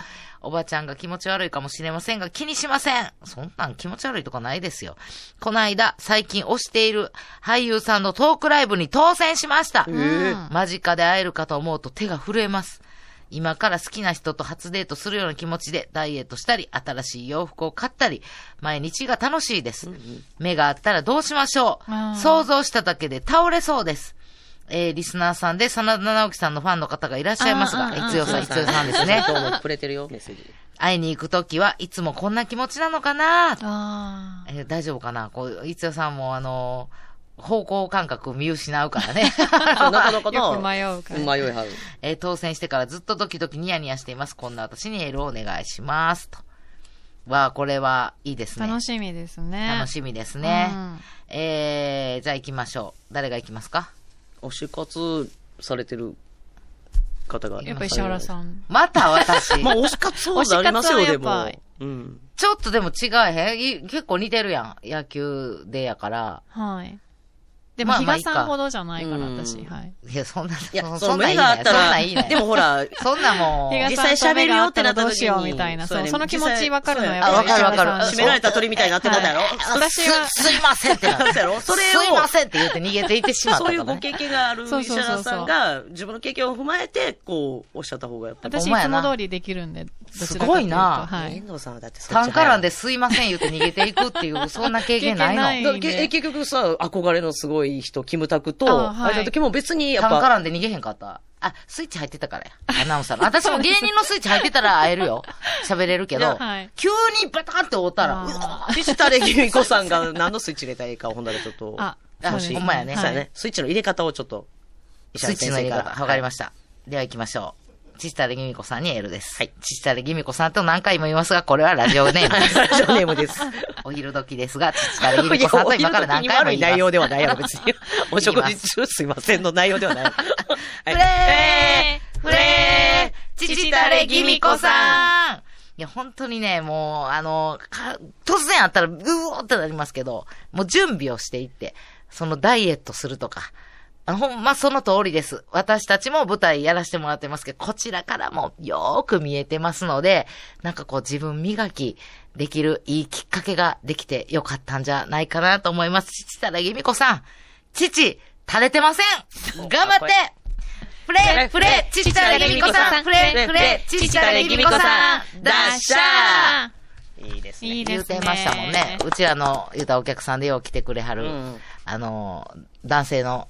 おばちゃんが気持ち悪いかもしれませんが、気にしません。そんなん気持ち悪いとかないですよ。この間、最近推している俳優さんのトークライブに当選しました。ん間近で会えるかと思うと手が震えます。今から好きな人と初デートするような気持ちでダイエットしたり、新しい洋服を買ったり、毎日が楽しいです。目があったらどうしましょううん想像しただけで倒れそうです。えー、リスナーさんで、真田直樹さんのファンの方がいらっしゃいますが、いつよさん、いつよさんですね。今日もくれてるよ、メッセージ。会いに行くときはいつもこんな気持ちなのかな？あえー大丈夫かな？こう、いつよさんもあのー方向感覚見失うからね。なかなかな。迷うから。迷いはる。えー当選してからずっとドキドキニヤニヤしています。こんな私にエールをお願いします。と。わあ、これはいいですね。楽しみですね。楽しみですね。うんえー、じゃあ行きましょう。誰が行きますか？推し活されてる方が。やっぱ石原さん。また私。[laughs] まあ、推し活そうなりますよ、でも。うん。ちょっとでも違えへん？い結構似てるやん。野球でやから。はい。でも、まあまあいいかさんほどじゃないから、うん私。はい。いや、そんな、いや、そんなんいいあったそんなら、い。でもほら、そんなもう。実際喋るよってなった時にどうしようみたいな。そう、その気持ちわかるのよ。そうやあわかるわかる締められた鳥みたいになってもうたやろはい私はす、すいませんってなるそうやろそれをすいませんって言って逃げていってしまった。そういうご経験がある石原さんが、自分の経験を踏まえて、こう、おっしゃった方がやっぱり。私いつも通りできるんで、すごいなはい。遠藤さんはだって単価欄で。ですいません言って逃げていくっていう、そんな経験ないの？[laughs] 結局さ、憧れのすごい人、キムタクと、あはいあれの時も別にやっぱ、欄で逃げへんかった。あ、スイッチ入ってたからや。アナウンサーの。私も芸人のスイッチ入ってたら [laughs] 会えるよ。喋れるけど、はい急にバタンって折ったら、うわデジタルギミコさんが何のスイッチ入れたらいいかをほんだらちょっと、あ、ほんまやねはいそうやね。スイッチの入れ方をちょっと、スイッチの入れ方。わかりましした。では行きましょう。ちしたれぎみこさんにエールです。はい。ちしたれぎみこさんと何回も言いますが、これはラジオネームです。[laughs] ラジオネームです。お昼時ですが、ちしたれぎみこさんと [laughs] 今から何回も悪言います。い内容ではないやろ、別に。お食事中すいませんの内容ではない。[laughs] はいフレーフレーちちたれぎみこさんいや、本当にね、もう、あの、か突然あったら、うおーってなりますけど、もう準備をしていって、そのダイエットするとか、あほんまその通りです。私たちも舞台やらせてもらってますけど、こちらからもよーく見えてますので、なんかこう自分磨きできるいいきっかけができてよかったんじゃないかなと思います。父たらぎみこさん、父、垂れてません頑張ってフレフレ、父たらぎみこさん、フレフレ、父たらぎみこさん、ダッシャーいいですね。いいですね。言うてましたもんね。うちらの言うたらお客さんでよう来てくれはる、うんあの、男性の、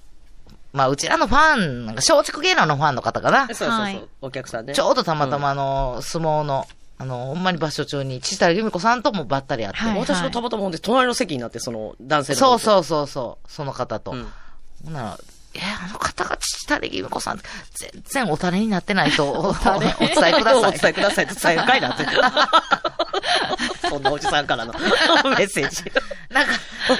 まあ、うちらのファン、なんか松竹芸能のファンの方かな。そうそうそう、はいお客さんね。ちょうどたまたまあの、相撲の、あの、ほんまに場所中に、千谷由美子さんともばったり会って。はい私がたまたまほんで、隣の席になって、その男性の。そうそうそうそう、その方と。うんほんなら、え、あの方が父谷由美子さん、全然お種になってないと [laughs] おお伝えください。お伝えくださいって伝えるかいなって。[laughs] そんなおじさんからのメッセージ。なんか、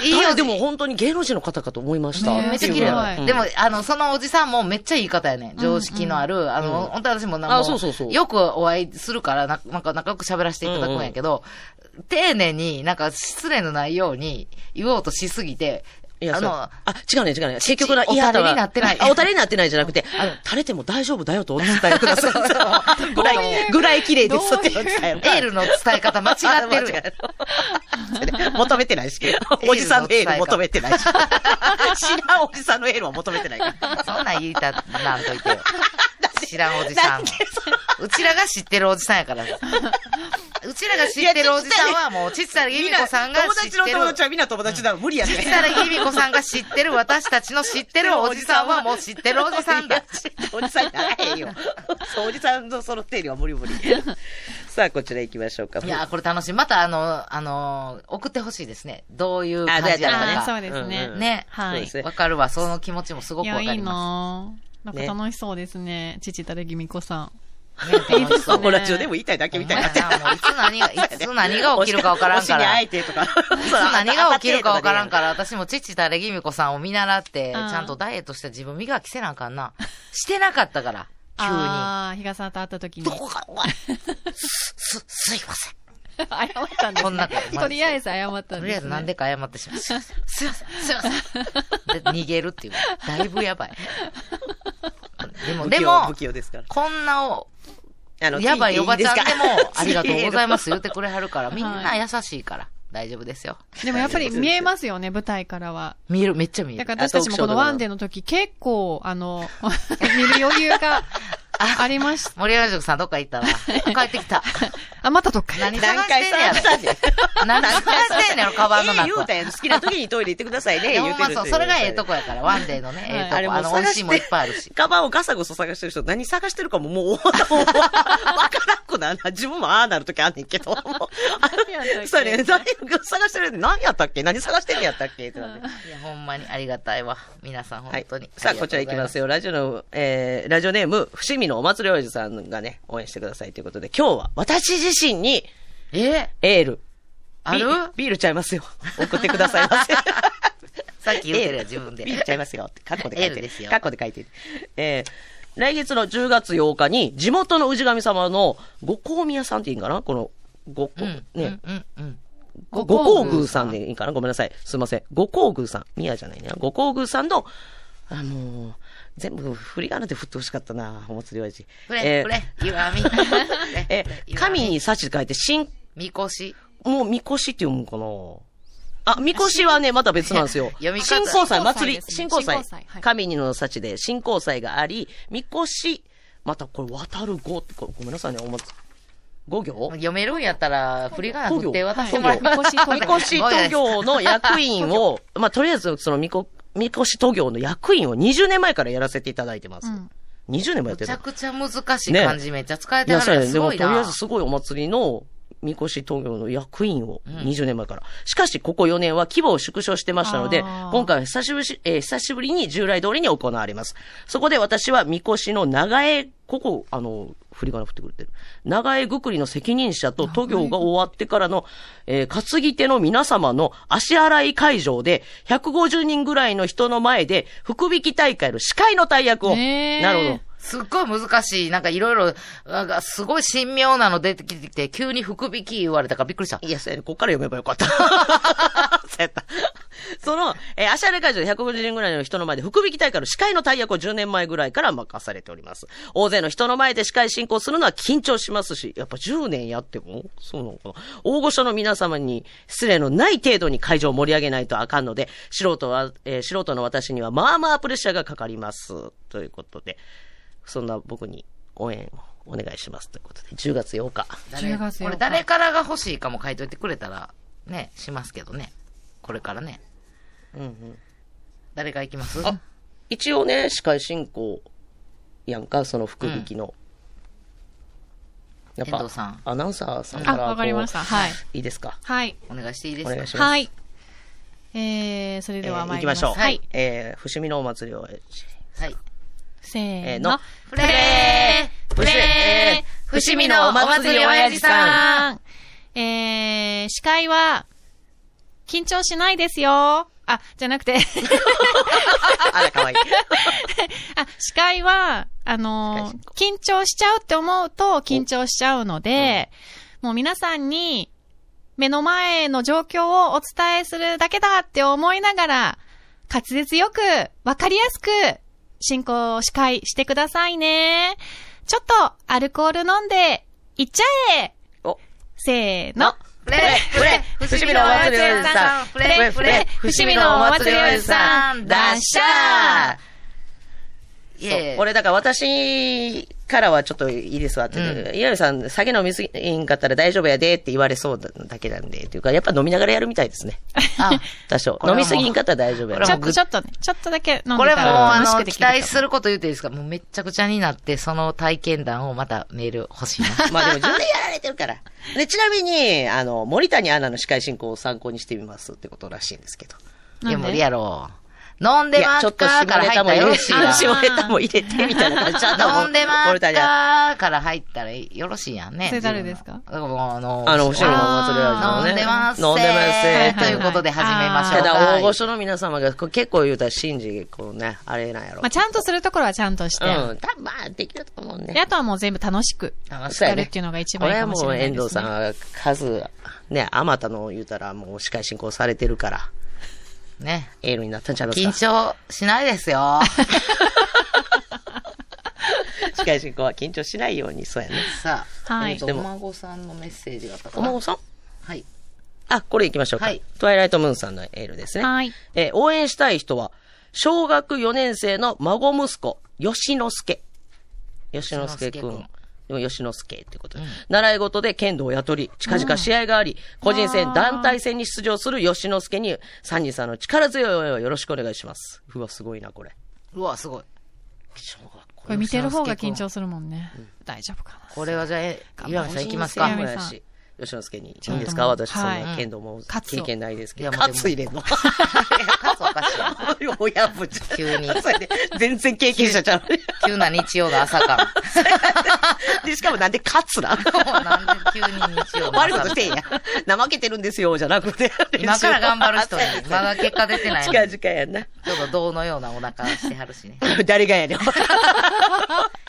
いいよ、でも本当に芸能人の方かと思いました。ねめっちゃ綺麗。でも、あの、そのおじさんもめっちゃいい方やね。常識のある、あの、本当私もなんかよくお会いするから、ななんか仲良く喋らせていただくんやけど、丁寧になんか失礼のないように言おうとしすぎて、いや、あのあ、違うね、違うね。結局な、おいや、垂れになってないあ、お垂れになってないじゃなくて、[laughs] あの、垂れても大丈夫だよとお伝えください。ぐらい、ぐらい綺麗ですって伝えるエールの伝え方間違ってる [laughs] 求めてないし。[laughs] おじさんのエール求めてないし。知らんおじさんのエールは求めてないから。そんなん言いたなんといてよ。知らんおじさんも。うちらが知ってるおじさんやから。うちらが知ってるおじさんはもう、ちつたらぎみこさんが友知ってる。達の友達はみんな友達だ。無理やねちつ。たらぎみこさんが知ってる私たちの知ってるおじさんはもう知ってるおじさんだ。おじさんじゃないよ。そう、おじさんのその定理は無理無理。さあ、こちら行きましょうか。いやー、これ楽しい。またあの、あのー、送ってほしいですね。どういう感じやったか。そうですね。ね。はいわかるわ。その気持ちもすごくわかりいいまなぁなんか楽しそうですね。父たれぎみこさん。す。ねそうそう、ラジオでも言いたいだけみたいにないつ何が、いつ何が起きるかわからんから。いつ何が起きるかわからんから、私も父たれぎみこさんを見習って、ちうんゃんとダイエットして自分磨きせなあかんな。してなかったから、急に。ああ、比嘉さんと会った時に。どこが、お前、す、す、すいません。謝ったんです、こんなね。とりあえず謝ったんです、ね。とりあえずなんでか謝ってしまう。すいません、すいません、すいません。で、逃げるっていう。だいぶやばい。でも、でも不、器用ですから。こんなお、あのやばいおばちゃんでも、[laughs] ありがとうございまます言ってくれはるから、みんな優しいから、大丈夫ですよ。でもやっぱり見えますよね、舞台からは。見える、めっちゃ見える。だから私たちもこのワンデーの時結構、あの、[laughs] 見る余裕がありました。森山塾さんどっか行ったら、[laughs] 帰ってきた。あ、またどっか。何何回探してんねや探したんねろ。何探してんねやろ、カバンのええ言う中。たやん。好きな時にトイレ行ってくださいね。いや、ほんまそう、言うてるってそれがええとこやから、ワンデーのね、ええとこ。あの、美味しいもんいっぱいあるし。カバンをガサゴソ探してる人、何探してるかももう、わからんくなるな。自分もああなるときあんねんけど。そうやね。何探してる？何やったっけ？何探してんのやったっけ？ってなって。いや、ほんまにありがたいわ。皆さん、はい本当に。。さあ、こちら行きますよ。ラジオの、えー、ラジオネーム、伏見のお祭りおじさんがね、応援してくださいということで、今日は私自身にえ？エール。ある？ビビールちゃいますよ。送ってくださいませ。[laughs] さっき言ってるやん、自分で。ビールちゃいますよって、カッコで書いてる。エールですよカッコで書いてる。えー、来月の10月8日に、地元の氏神様の五香宮さんっていいんかな？この、五香、うん。ね、うん、うん、うん。ご五香宮さんでいいかな？ごめんなさい。すいません。五香宮さん。宮じゃないね。五香宮さんの、あのー全部振り仮名で振ってほしかったな、お祭り親父。ふれ、えーふれ、ゆわみ。[laughs] え、神に幸書いて、新、みこし。もう、みこしって読むのかな？あ、みこしはね、また別なんですよ。[laughs] 読み方。新交際、新交際祭り、新交際新交際はい。神にの幸で、新交際があり、みこし、またこれ、渡る語って、これごめんなさいね、おまつ、五行？読めるんやったら、振り仮名振って渡してもらえはいみこしみこし都行の役員を、まあ、とりあえず、そのみこ、みこし都行の役員を20年前からやらせていただいてます。うん20年もやってるめちゃ。くちゃ難しい漢字めっちゃ使えてはるね。すごいなでもとりあえず。すごいお祭りの、みこし東京の役員を20年前から。しかし、ここ4年は規模を縮小してましたので今回は久しぶりし、えー久しぶりに従来通りに行われます。そこで私はみこしの長江、ここ、あの、振り仮名振ってくれてる。長江ぐくりの責任者と都行が終わってからの、えー担ぎ手の皆様の足洗い会場で、150人ぐらいの人の前で、福引き大会の司会の大役を。なるほど。すっごい難しい。なんかいろいろ、なんかすごい神妙なの出てきて、急に福引き言われたからびっくりした。いや、そうやね。こっから読めばよかった。[laughs] そうやった。その、えー、足荒会場で150人ぐらいの人の前で福引き大会の司会の大役を10年前ぐらいから任されております。大勢の人の前で司会進行するのは緊張しますし、やっぱ10年やっても、そうなのかな。大御所の皆様に失礼のない程度に会場を盛り上げないとあかんので、素人は、えー素人の私にはまあまあプレッシャーがかかります。ということで、そんな僕に応援をお願いします。ということで、10月8日。誰？10月8日これ誰からが欲しいかも書いといてくれたら、ね、しますけどね。これからね。うんうん。誰が行きます？あ、一応ね、司会進行やんか、その福引きの。やっぱアナウンサーさんかあ、ら。わかりました。はい。いいですか？はい。お願いしていいですか？お願いします。はい。えー、それではえー参ります。行きましょう。はい。えー、伏見のお祭りを、はい。せえーのーの。フレーフレー伏見のお祭り親父さんえー、司会は、緊張しないですよ。あ、じゃなくて、[laughs] あら、かわいい。[laughs] あ、司会は、あのー緊張しちゃうって思うと緊張しちゃうので、もう皆さんに目の前の状況をお伝えするだけだって思いながら、滑舌よく、わかりやすく、進行、司会してくださいね。ちょっと、アルコール飲んで、いっちゃえ。お、せーの。フレーフレー伏見のお祭り親父さん。フレーフレー伏見のお祭り親父さん。ダッシャー。いそうえ、俺、だから私からはちょっといいですわってう岩見さん、酒飲みすぎんかったら大丈夫やでって言われそうだけなんで、っていうか、やっぱ飲みながらやるみたいですね。[laughs] あ、多少。飲みすぎんかったら大丈夫やちょっと、ちょっとね、ちょっとだけ飲んでこれもう、あの、期待すること言っていいですか？もうめっちゃくちゃになって、その体験談をまたメール欲しいな。[laughs] まあでも自分でやられてるから。で、ちなみに、あの、森谷アナの司会進行を参考にしてみますってことらしいんですけど。いや、無理やろう。飲んでいや、ますちょっと下ネタも入れて、入ったらよろしいや下ネタも入れてみたいな感じちゃったん。飲んでますか？から入ったらよろしいやんね。それ誰ですか？自分のだからもうあの、あの、伏見のお祭りは飲んでます飲んでますということで始めましょうか。ただ、大御所の皆様が、こう結構言うたら、信じ、こうね、あれなんやろ。まあ、ちゃんとするところはちゃんとして。うん、多分まあ、できると思うね。で、あとはもう全部楽しく楽しそうやるっていうのが一これは番いいかもしもう遠れないです、ね。藤さんは数、ね、あまたの言うたらもう司会進行されてるから、ね。エールになったんちゃいますか？緊張しないですよ。[laughs] 司会進行は緊張しないように、そうやね。さあ、はいお孫さんのメッセージがあったかな？お孫さん？はい。あ、これ行きましょうか。はいトワイライトムーンさんのエールですね。はい。えー応援したい人は、小学4年生の孫息子、吉之助。吉之助くん吉之助。ってことで、うん習い事で剣道を雇り、近々試合があり、個人戦、団体戦に出場する吉之助に、三人さんの力強い応援をよろしくお願いします。うわ、すごいな、これ。うわ、すごい。これ見てる方が緊張するもんね。大丈夫かな。これはじゃあ、え岩見さん行きますか戦もやし吉之助に。いいですか？私、そんはない剣道も経験ないですけど。いやもうでもカツ入れんのいや、数おかしいわ。親分じゃん急に [laughs] そうやね全然経験者ちゃう。急な日曜の朝か [laughs] で、しかもなんでカツな？ら。[laughs] なんで急に日曜の朝悪いことしてんや。怠けてるんですよ、じゃなくて。今から頑張る人に、まだ結果出てないの近に。々やんな。ちょっと銅のようなお腹してはるしね。誰がやねん。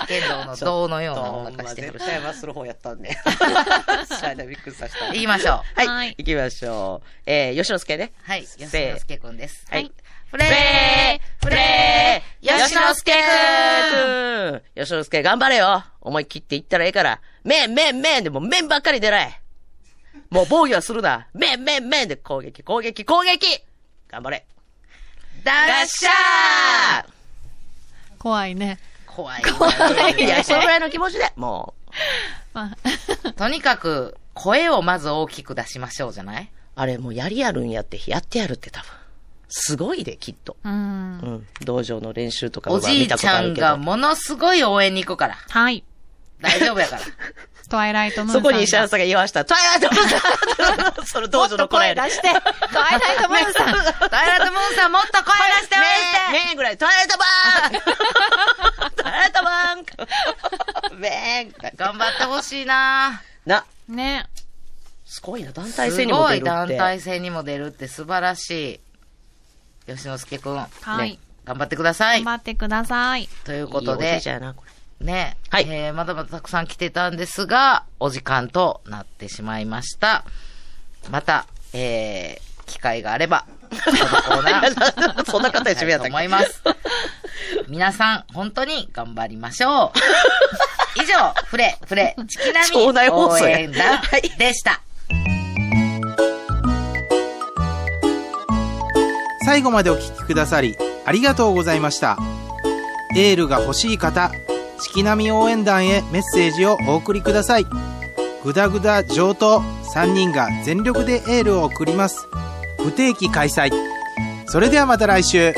剣道の銅のようなお腹してはるし。絶対まする方やったんで。しゃあないびっくりさせた。行きましょう。はい、はい行きましょう。えー、吉之助ね。はい。吉せー之助くんです。はい。フレーフレー吉之助くんん吉之助頑張れよ思い切っていったらええから。麺、麺、麺でもう麺ばっかり出ない。もう防御はするな。麺、麺、麺で攻撃、攻撃、攻撃頑張れ。ダッシャー怖いね。怖い。いや、そのぐらいの気持ちで、もう。まあ、とにかく、声をまず大きく出しましょうじゃない？あれもうやりやるんやって、やってやるって多分。すごいで、きっと。うんう。ん。道場の練習とかおは見じいちゃたことあるけどんがものすごい応援に行くから。はい。大丈夫やから。[laughs] トワイライトムーンさんが。そこに石原さんが言わした。トワイライトムーンさん [laughs] その道場の声出して。トワイライトムーンさん。[laughs] ダイライトムーンさんもっと声出して応援してめーんぐらい、トワイライトバーントワイライトバーンめーん頑張ってほしいなな、ね。すごいな、団体す戦にもごい出るって。団体戦にも出るって素晴らしい。吉之助くん。はいね。頑張ってください頑。張ってください。ということいいおじい。ね、はいえー、まだまだたくさん来てたんですが、お時間となってしまいました。また、えー、機会があれば、このコーナーそんな方やしめやったと思います。[laughs] 皆さん、本当に頑張りましょう。[laughs] 以上、フレ、フレ、チキナミ放送や応援団でした。最後までお聞きくださりありがとうございました。エールが欲しい方四季並み応援団へメッセージをお送りください。グダグダ上等3人が全力でエールを送ります。不定期開催。それではまた来週。